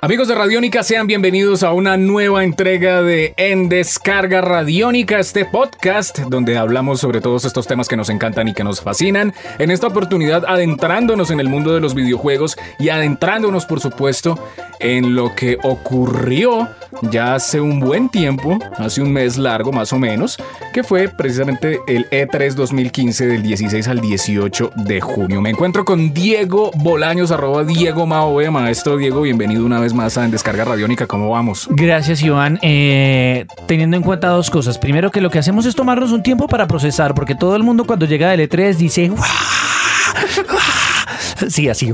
Amigos de Radiónica, sean bienvenidos a una nueva entrega de En Descarga Radiónica, este podcast donde hablamos sobre todos estos temas que nos encantan y que nos fascinan. En esta oportunidad adentrándonos en el mundo de los videojuegos y adentrándonos, por supuesto, en lo que ocurrió ya hace un buen tiempo, hace un mes largo más o menos, que fue precisamente el E3 2015 del 16 al 18 de junio. Me encuentro con Diego Bolaños, arroba Diego Mao, maestro Diego, bienvenido una vez más a En Descarga Radiónica. ¿Cómo vamos? Gracias, Iván. Eh, teniendo en cuenta dos cosas. Primero, que lo que hacemos es tomarnos un tiempo para procesar, porque todo el mundo cuando llega del E3 dice... Sí, así.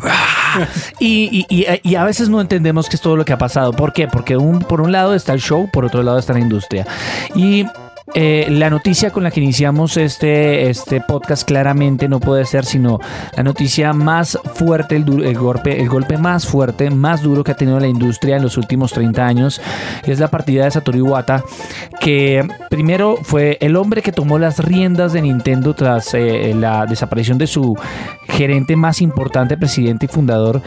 Y, y, a veces no entendemos qué es todo lo que ha pasado. ¿Por qué? Porque un, por un lado está el show, por otro lado está la industria. Y eh, la noticia con la que iniciamos este, este podcast claramente no puede ser sino la noticia más fuerte, el, golpe, el golpe más fuerte, más duro que ha tenido la industria en los últimos 30 años. Es la partida de Satoru Iwata, que primero fue el hombre que tomó las riendas de Nintendo tras eh, la desaparición de su gerente más importante, presidente y fundador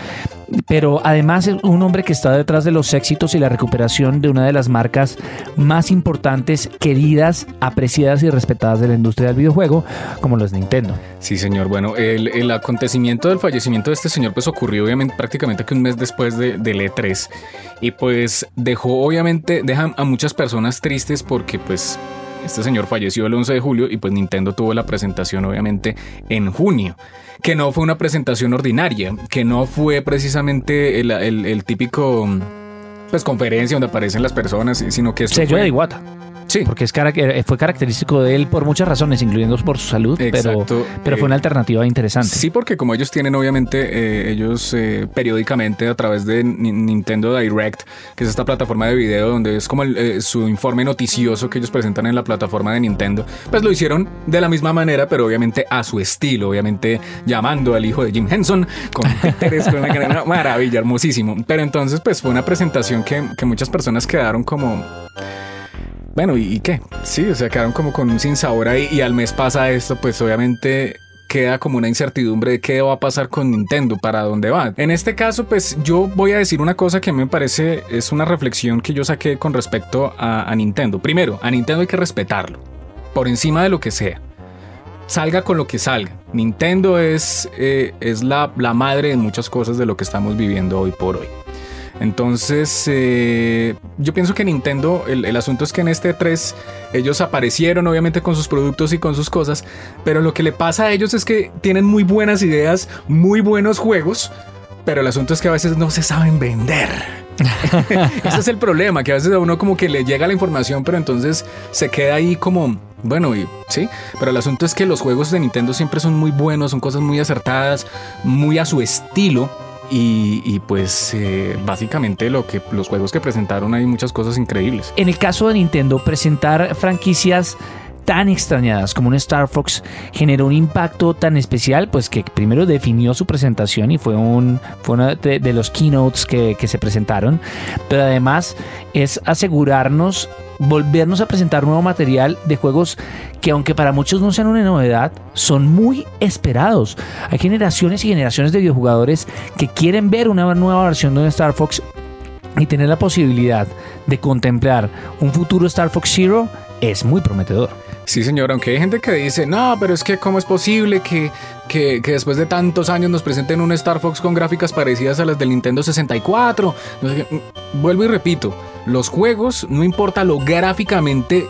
pero además es un hombre que está detrás de los éxitos y la recuperación de una de las marcas más importantes, queridas, apreciadas y respetadas de la industria del videojuego, como lo es Nintendo. Sí, señor. Bueno, el, acontecimiento del fallecimiento de este señor pues ocurrió obviamente prácticamente que un mes después de, del E3 y pues dejó obviamente, deja a muchas personas tristes porque pues este señor falleció el 11 de julio y pues Nintendo tuvo la presentación obviamente en junio que no fue una presentación ordinaria, que no fue precisamente el, típico pues conferencia donde aparecen las personas, sino que Sello fue... de Iwata. Sí. Porque es eh, fue característico de él por muchas razones, incluyendo por su salud, pero, pero fue una eh, alternativa interesante. Sí, porque como ellos tienen obviamente, eh, ellos periódicamente a través de Nintendo Direct, que es esta plataforma de video donde es como su informe noticioso que ellos presentan en la plataforma de Nintendo, pues lo hicieron de la misma manera, pero obviamente a su estilo, obviamente llamando al hijo de Jim Henson con Pérez, con una maravilla, hermosísimo. Pero entonces pues fue una presentación que, que muchas personas quedaron como bueno, ¿y, qué? Sí, o sea, quedaron como con un sinsabor ahí y al mes pasa esto, pues obviamente queda como una incertidumbre de qué va a pasar con Nintendo, para dónde va. En este caso, pues yo voy a decir una cosa que me parece es una reflexión que yo saqué con respecto a, Nintendo. Primero, a Nintendo hay que respetarlo, por encima de lo que sea. Salga con lo que salga. Nintendo es, eh, es la, la madre de muchas cosas de lo que estamos viviendo hoy por hoy. Entonces, eh, yo pienso que Nintendo, el, asunto es que en este 3 ellos aparecieron obviamente con sus productos y con sus cosas, pero lo que le pasa a ellos es que tienen muy buenas ideas, muy buenos juegos, pero el asunto es que a veces no se saben vender. Ese es el problema, que a veces a uno como que le llega la información, pero entonces se queda ahí como, bueno, y sí, pero el asunto es que los juegos de Nintendo siempre son muy buenos, son cosas muy acertadas, muy a su estilo y, pues eh, básicamente lo que los juegos que presentaron hay muchas cosas increíbles. En el caso de Nintendo, presentar franquicias tan extrañadas como un Star Fox generó un impacto tan especial, pues que primero definió su presentación y fue, un, fue uno de, los keynotes que, se presentaron, pero además es asegurarnos volvernos a presentar nuevo material de juegos que aunque para muchos no sean una novedad, son muy esperados. Hay generaciones y generaciones de videojugadores que quieren ver una nueva versión de Star Fox y tener la posibilidad de contemplar un futuro Star Fox Zero es muy prometedor. Sí, señor, aunque hay gente que dice, no, pero es que cómo es posible que, que, después de tantos años nos presenten un Star Fox con gráficas parecidas a las del Nintendo 64. Mm, vuelvo y repito, los juegos, no importa lo gráficamente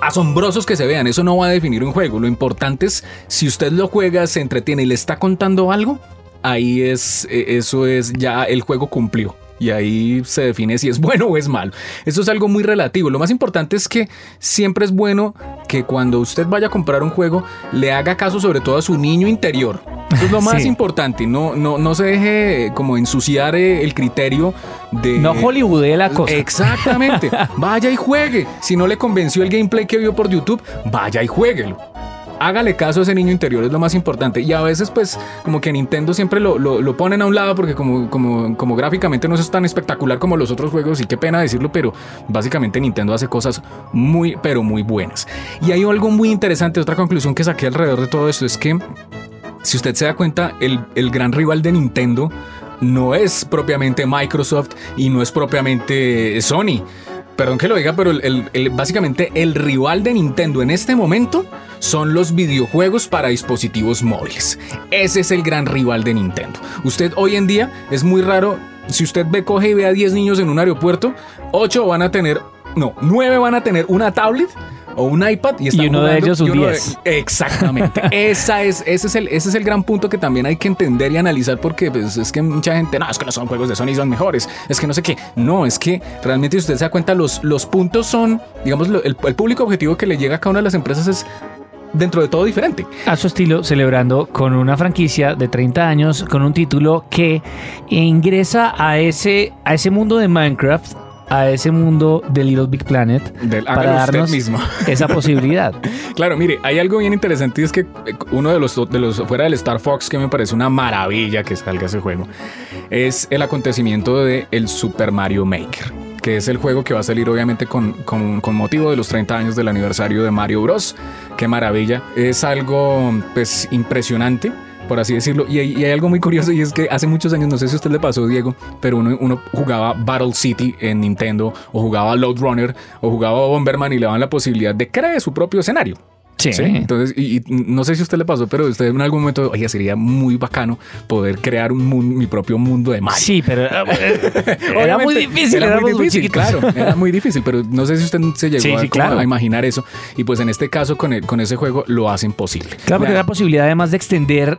asombrosos que se vean, eso no va a definir un juego. Lo importante es si usted lo juega, se entretiene y le está contando algo, ahí es, e, eso es ya el juego cumplió y ahí se define si es bueno o es malo. Eso es algo muy relativo. Lo más importante es que siempre es bueno que cuando usted vaya a comprar un juego le haga caso sobre todo a su niño interior. Eso es lo más importante. No, no, no se deje como ensuciar eh, el criterio de... No Hollywood la cosa. Exactamente. vaya y juegue. Si no le convenció el gameplay que vio por YouTube, vaya y jueguelo. Hágale caso a ese niño interior, es lo más importante. Y a veces, pues, como que Nintendo siempre lo, lo, lo ponen a un lado porque como, como, como gráficamente no es tan espectacular como los otros juegos, y qué pena decirlo, pero básicamente Nintendo hace cosas muy, pero muy buenas. Y hay algo muy interesante, otra conclusión que saqué alrededor de todo esto es que, si usted se da cuenta, el, el gran rival de Nintendo no es propiamente Microsoft y no es propiamente Sony. Perdón que lo diga, pero el, básicamente el rival de Nintendo en este momento son los videojuegos para dispositivos móviles. Ese es el gran rival de Nintendo. Usted hoy en día es muy raro, si usted ve, coge y ve a 10 niños en un aeropuerto, 8 van a tener, no, 9 van a tener una tablet o un iPad y, y uno de ellos un 10. Exactamente. Esa es, ese, es el, ese es el gran punto que también hay que entender y analizar porque pues, es que mucha gente, no, es que no son juegos de Sony, son mejores. Es que no sé qué. No, es que realmente si usted se da cuenta, los, los puntos son, digamos, el, el público objetivo que le llega a cada una de las empresas es dentro de todo diferente. A su estilo, celebrando con una franquicia de 30 años, con un título que ingresa a ese, a ese mundo de Minecraft a ese mundo de Little Big Planet Del, para darnos mismo. esa posibilidad. claro, mire, hay algo bien interesante y es que uno de los, de los fuera del Star Fox que me parece una maravilla que salga ese juego es el acontecimiento de el Super Mario Maker que es el juego que va a salir obviamente con, con, con, motivo de los 30 años del aniversario de Mario Bros. Qué maravilla. Es algo pues impresionante por así decirlo. Y hay, algo muy curioso y es que hace muchos años, no sé si a usted le pasó, Diego, pero uno, uno jugaba Battle City en Nintendo o jugaba Load Runner o jugaba Bomberman y le daban la posibilidad de crear su propio escenario. Sí. ¿Sí? Entonces, y, y, no sé si a usted le pasó, pero usted en algún momento, oye, sería muy bacano poder crear un mundo, mi propio mundo de Mario. Sí, pero era muy difícil. Era muy difícil, claro, era muy difícil, pero no sé si usted se llegó sí, a, sí, claro. a, imaginar eso. Y pues en este caso, con, el, con ese juego, lo hacen posible. Claro, porque la posibilidad además de extender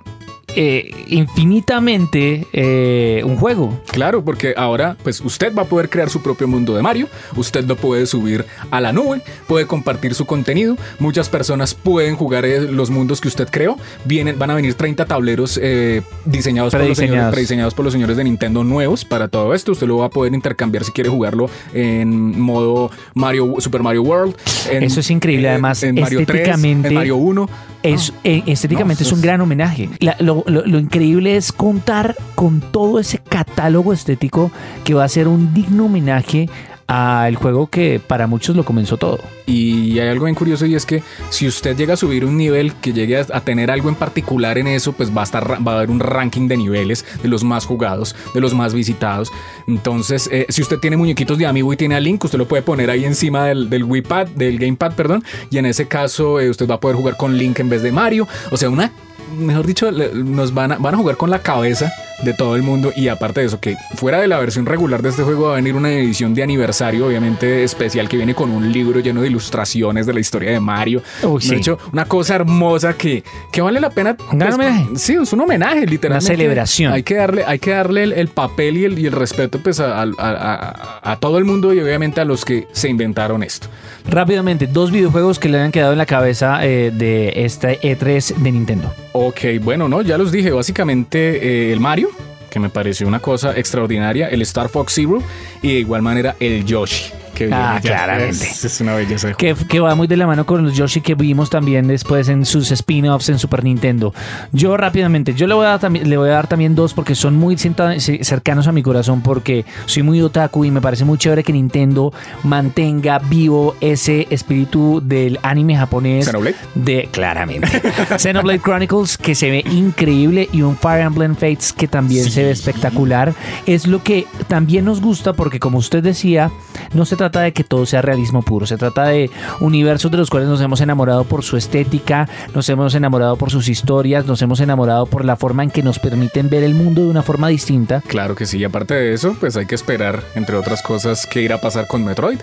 eh, infinitamente eh, un juego. Claro, porque ahora pues usted va a poder crear su propio mundo de Mario, usted lo puede subir a la nube, puede compartir su contenido, muchas personas pueden jugar eh, los mundos que usted creó, vienen, van a venir 30 tableros eh, diseñados, por los señores, prediseñados por los señores de Nintendo nuevos para todo esto, usted lo va a poder intercambiar si quiere jugarlo en modo Mario Super Mario World. En, Eso es increíble, además en Mario estéticamente 3, en Mario 1. Es, estéticamente no, es un gran homenaje. La, lo, lo, lo, increíble es contar con todo ese catálogo estético que va a ser un digno homenaje al juego que para muchos lo comenzó todo. Y hay algo bien curioso y es que si usted llega a subir un nivel, que llegue a, tener algo en particular en eso, pues va a, estar, va a haber un ranking de niveles de los más jugados, de los más visitados. Entonces, eh, si usted tiene muñequitos de amigo y tiene a Link, usted lo puede poner ahí encima del, del Wii Pad, del Gamepad, perdón, y en ese caso eh, usted va a poder jugar con Link en vez de Mario. O sea, una mejor dicho, nos van a, van a jugar con la cabeza de todo el mundo. Y aparte de eso, que fuera de la versión regular de este juego va a venir una edición de aniversario, obviamente especial, que viene con un libro lleno de ilustraciones de la historia de Mario. Sí. De hecho, una cosa hermosa que, que vale la pena. Un gran homenaje. Sí, es un homenaje, literalmente. Una celebración. Hay que darle, hay que darle el, el papel y el, y el respeto pues, a, a, a, a todo el mundo y obviamente a los que se inventaron esto. Rápidamente, dos videojuegos que le han quedado en la cabeza eh, de este E3 de Nintendo. Ok, bueno, no, ya los dije, básicamente eh, el Mario, que me pareció una cosa extraordinaria, el Star Fox Zero y de igual manera el Yoshi. Que ah, claramente. Es, es, una belleza. Que, que, va muy de la mano con los Yoshi que vimos también después en sus spin-offs en Super Nintendo. Yo rápidamente, yo le voy, a dar, le voy a dar también dos porque son muy cercanos a mi corazón porque soy muy otaku y me parece muy chévere que Nintendo mantenga vivo ese espíritu del anime japonés. ¿Xenoblade? De, claramente. Xenoblade Chronicles que se ve increíble y un Fire Emblem Fates que también sí. se ve espectacular. Es lo que también nos gusta porque como usted decía, no se trata de que todo sea realismo puro, se trata de universos de los cuales nos hemos enamorado por su estética, nos hemos enamorado por sus historias, nos hemos enamorado por la forma en que nos permiten ver el mundo de una forma distinta. Claro que sí, y aparte de eso, pues hay que esperar, entre otras cosas, qué irá a pasar con Metroid.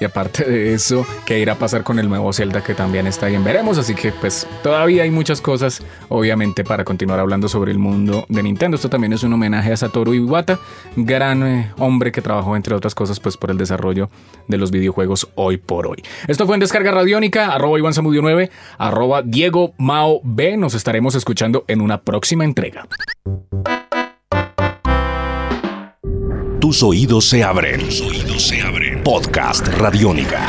Y aparte de eso, qué irá a pasar con el nuevo Zelda que también está bien veremos. Así que pues todavía hay muchas cosas, obviamente, para continuar hablando sobre el mundo de Nintendo. Esto también es un homenaje a Satoru Iwata, gran eh, hombre que trabajó, entre otras cosas, pues por el desarrollo de los videojuegos hoy por hoy. Esto fue en Descarga Radiónica, arroba Iván Samudio 9, arroba Diego Mao B. Nos estaremos escuchando en una próxima entrega. Tus oídos se abren. Tus oídos se abren. Podcast Radiónica.